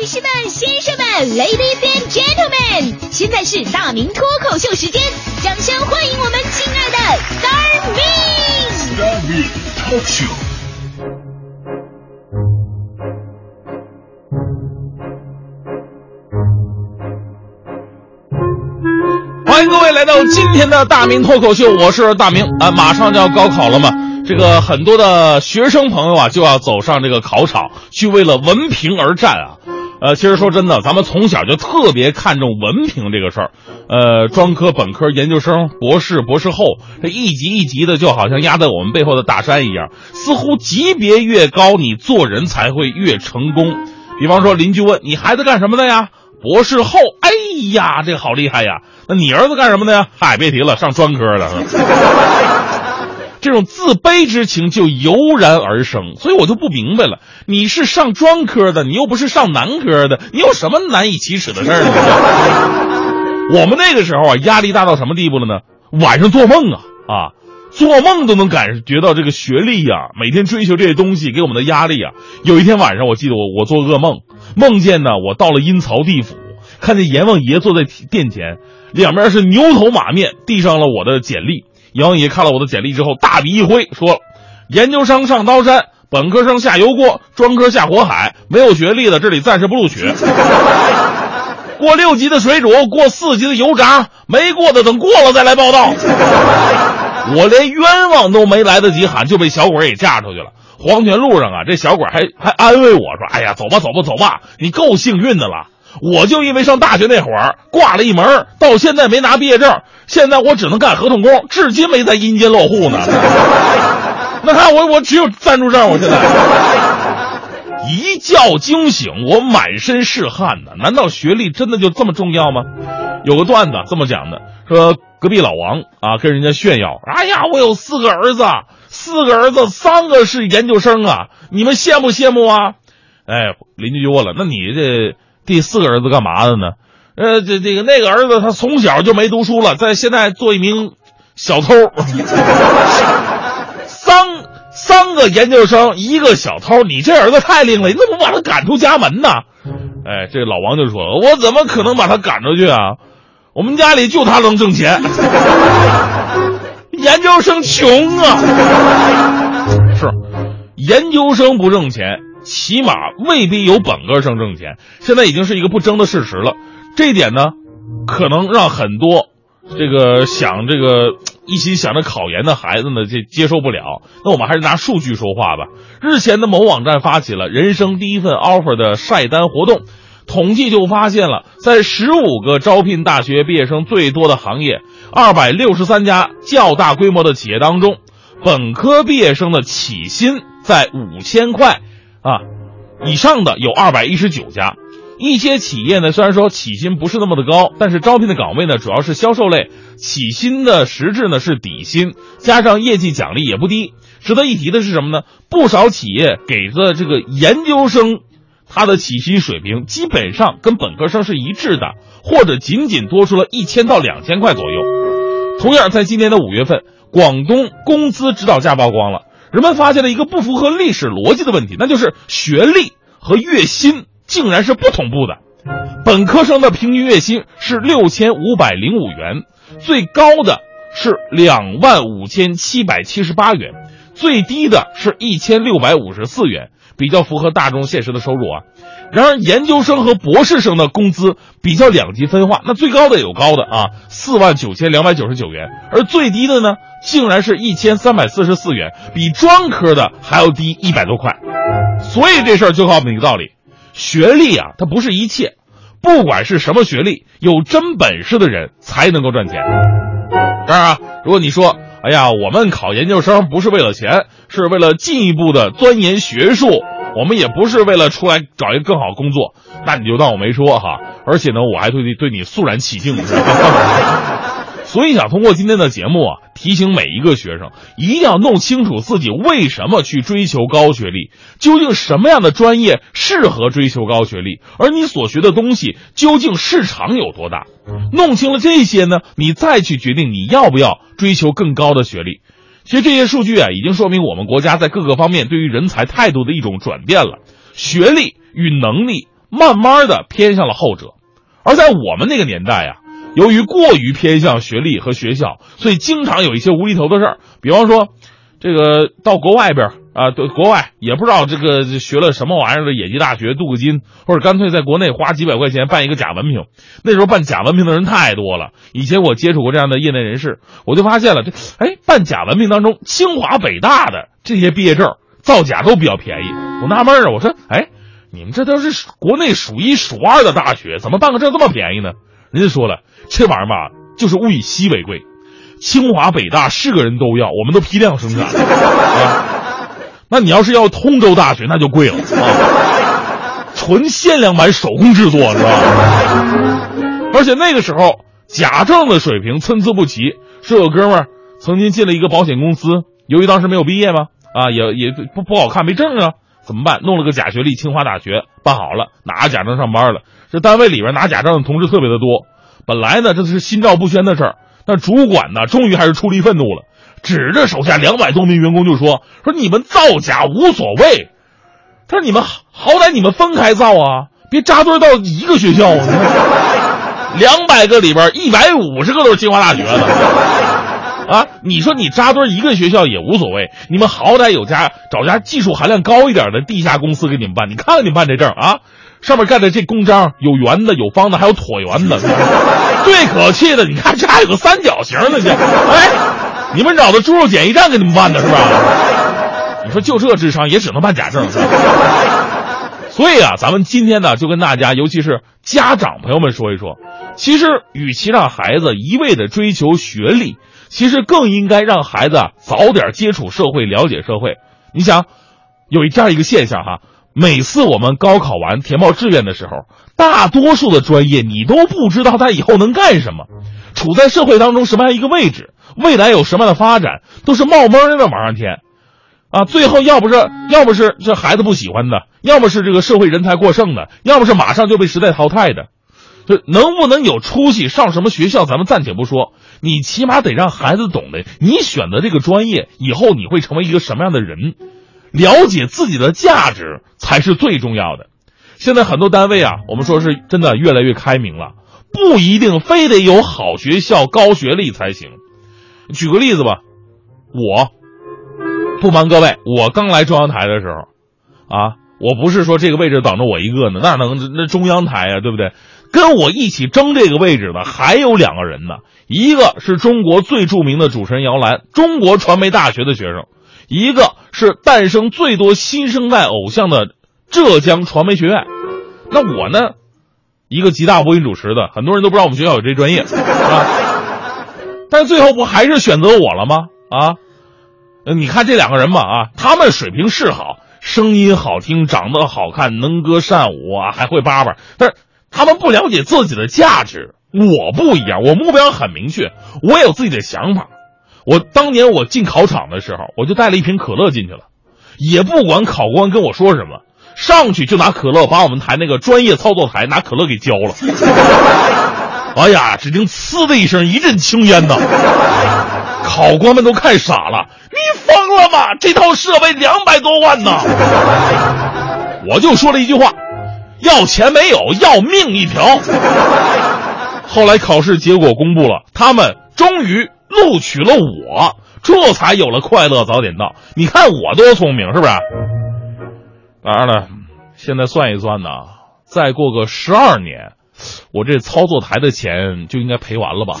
女士们、先生们，Ladies and Gentlemen，现在是大明脱口秀时间，掌声欢迎我们亲爱的 Star Me！Star Me Talk Show。欢迎各位来到今天的大明脱口秀，我是大明啊，马上就要高考了嘛，这个很多的学生朋友啊就要走上这个考场，去为了文凭而战啊。呃，其实说真的，咱们从小就特别看重文凭这个事儿，呃，专科、本科、研究生、博士、博士后，这一级一级的，就好像压在我们背后的大山一样，似乎级别越高，你做人才会越成功。比方说，邻居问你孩子干什么的呀？博士后，哎呀，这个好厉害呀！那你儿子干什么的呀？嗨，别提了，上专科的。这种自卑之情就油然而生，所以我就不明白了，你是上专科的，你又不是上男科的，你有什么难以启齿的事儿呢？我们那个时候啊，压力大到什么地步了呢？晚上做梦啊啊，做梦都能感觉到这个学历呀、每天追求这些东西给我们的压力啊。有一天晚上，我记得我我做噩梦，梦见呢我到了阴曹地府，看见阎王爷坐在殿前，两边是牛头马面，递上了我的简历。阎王爷看了我的简历之后，大笔一挥，说：“研究生上刀山，本科生下油锅，专科下火海，没有学历的这里暂时不录取。过六级的水煮，过四级的油炸，没过的等过了再来报道。”我连冤枉都没来得及喊，就被小鬼给架出去了。黄泉路上啊，这小鬼还还安慰我说：“哎呀，走吧，走吧，走吧，你够幸运的了。”我就因为上大学那会儿挂了一门，到现在没拿毕业证，现在我只能干合同工，至今没在阴间落户呢。那看我，我只有暂住证，我现在一觉惊醒，我满身是汗呢。难道学历真的就这么重要吗？有个段子这么讲的，说隔壁老王啊跟人家炫耀：“哎呀，我有四个儿子，四个儿子三个是研究生啊，你们羡慕羡慕啊？”哎，邻居就问了：“那你这？”第四个儿子干嘛的呢？呃，这这个那个儿子他从小就没读书了，在现在做一名小偷。三三个研究生，一个小偷，你这儿子太灵了，你怎么把他赶出家门呢？哎，这老王就说了，我怎么可能把他赶出去啊？我们家里就他能挣钱，研究生穷啊。是，研究生不挣钱。起码未必有本科生挣钱，现在已经是一个不争的事实了。这一点呢，可能让很多这个想这个一心想着考研的孩子呢，这接受不了。那我们还是拿数据说话吧。日前的某网站发起了人生第一份 offer 的晒单活动，统计就发现了，在十五个招聘大学毕业生最多的行业，二百六十三家较大规模的企业当中，本科毕业生的起薪在五千块。啊，以上的有二百一十九家，一些企业呢虽然说起薪不是那么的高，但是招聘的岗位呢主要是销售类，起薪的实质呢是底薪，加上业绩奖励也不低。值得一提的是什么呢？不少企业给的这个研究生，他的起薪水平基本上跟本科生是一致的，或者仅仅多出了一千到两千块左右。同样，在今年的五月份，广东工资指导价曝光了。人们发现了一个不符合历史逻辑的问题，那就是学历和月薪竟然是不同步的。本科生的平均月薪是六千五百零五元，最高的是两万五千七百七十八元，最低的是一千六百五十四元，比较符合大众现实的收入啊。然而，研究生和博士生的工资比较两极分化，那最高的有高的啊，四万九千两百九十九元，而最低的呢，竟然是一千三百四十四元，比专科的还要低一百多块。所以这事儿就告诉你一个道理：学历啊，它不是一切，不管是什么学历，有真本事的人才能够赚钱。当然啊，如果你说，哎呀，我们考研究生不是为了钱，是为了进一步的钻研学术。我们也不是为了出来找一个更好工作，那你就当我没说哈。而且呢，我还对你对你肃然起敬。所以想通过今天的节目啊，提醒每一个学生，一定要弄清楚自己为什么去追求高学历，究竟什么样的专业适合追求高学历，而你所学的东西究竟市场有多大。弄清了这些呢，你再去决定你要不要追求更高的学历。其实这些数据啊，已经说明我们国家在各个方面对于人才态度的一种转变了。学历与能力慢慢的偏向了后者。而在我们那个年代呀，由于过于偏向学历和学校，所以经常有一些无厘头的事儿，比方说，这个到国外边啊，对国外也不知道这个学了什么玩意儿的野鸡大学镀个金，或者干脆在国内花几百块钱办一个假文凭。那时候办假文凭的人太多了。以前我接触过这样的业内人士，我就发现了这，哎，办假文凭当中，清华北大的这些毕业证造假都比较便宜。我纳闷啊，我说，哎，你们这都是国内数一数二的大学，怎么办个证这么便宜呢？人家说了，这玩意儿吧，就是物以稀为贵。清华北大是个人都要，我们都批量生产啊。那你要是要通州大学，那就贵了啊，纯限量版手工制作是吧？而且那个时候假证的水平参差不齐。是有哥们儿曾经进了一个保险公司，由于当时没有毕业嘛，啊，也也不不好看，没证啊，怎么办？弄了个假学历，清华大学办好了，拿假证上班了。这单位里边拿假证的同志特别的多。本来呢，这是心照不宣的事儿，但主管呢，终于还是出离愤怒了。指着手下两百多名员工就说：“说你们造假无所谓，他说你们好歹你们分开造啊，别扎堆到一个学校啊。两百个里边一百五十个都是清华大学的啊！你说你扎堆一个学校也无所谓，你们好歹有家找家技术含量高一点的地下公司给你们办。你看看你办这证啊，上面盖的这公章有圆的，有方的，还有椭圆的。最可气的，你看这还有个三角形的去，哎。”你们找的猪肉检疫站给你们办的是吧？你说就这智商也只能办假证。所以啊，咱们今天呢就跟大家，尤其是家长朋友们说一说，其实与其让孩子一味的追求学历，其实更应该让孩子早点接触社会，了解社会。你想，有一这样一个现象哈，每次我们高考完填报志愿的时候，大多数的专业你都不知道他以后能干什么，处在社会当中什么样一个位置。未来有什么样的发展，都是冒蒙的往上填，啊，最后要不是要不是这孩子不喜欢的，要么是这个社会人才过剩的，要么是马上就被时代淘汰的，这能不能有出息，上什么学校咱们暂且不说，你起码得让孩子懂得，你选择这个专业以后你会成为一个什么样的人，了解自己的价值才是最重要的。现在很多单位啊，我们说是真的越来越开明了，不一定非得有好学校、高学历才行。举个例子吧，我不瞒各位，我刚来中央台的时候，啊，我不是说这个位置等着我一个呢，那能那中央台呀，对不对？跟我一起争这个位置的还有两个人呢，一个是中国最著名的主持人姚澜，中国传媒大学的学生，一个是诞生最多新生代偶像的浙江传媒学院。那我呢，一个吉大播音主持的，很多人都不知道我们学校有这专业，啊。但最后不还是选择我了吗？啊，你看这两个人嘛，啊，他们水平是好，声音好听，长得好看，能歌善舞啊，还会叭叭。但是他们不了解自己的价值。我不一样，我目标很明确，我有自己的想法。我当年我进考场的时候，我就带了一瓶可乐进去了，也不管考官跟我说什么，上去就拿可乐把我们台那个专业操作台拿可乐给浇了。哎呀！只听“呲”的一声，一阵青烟呐！考官们都看傻了。你疯了吗？这套设备两百多万呢！我就说了一句话：要钱没有，要命一条。后来考试结果公布了，他们终于录取了我，这才有了快乐早点到。你看我多聪明，是不是？当然了，现在算一算呢，再过个十二年。我这操作台的钱就应该赔完了吧？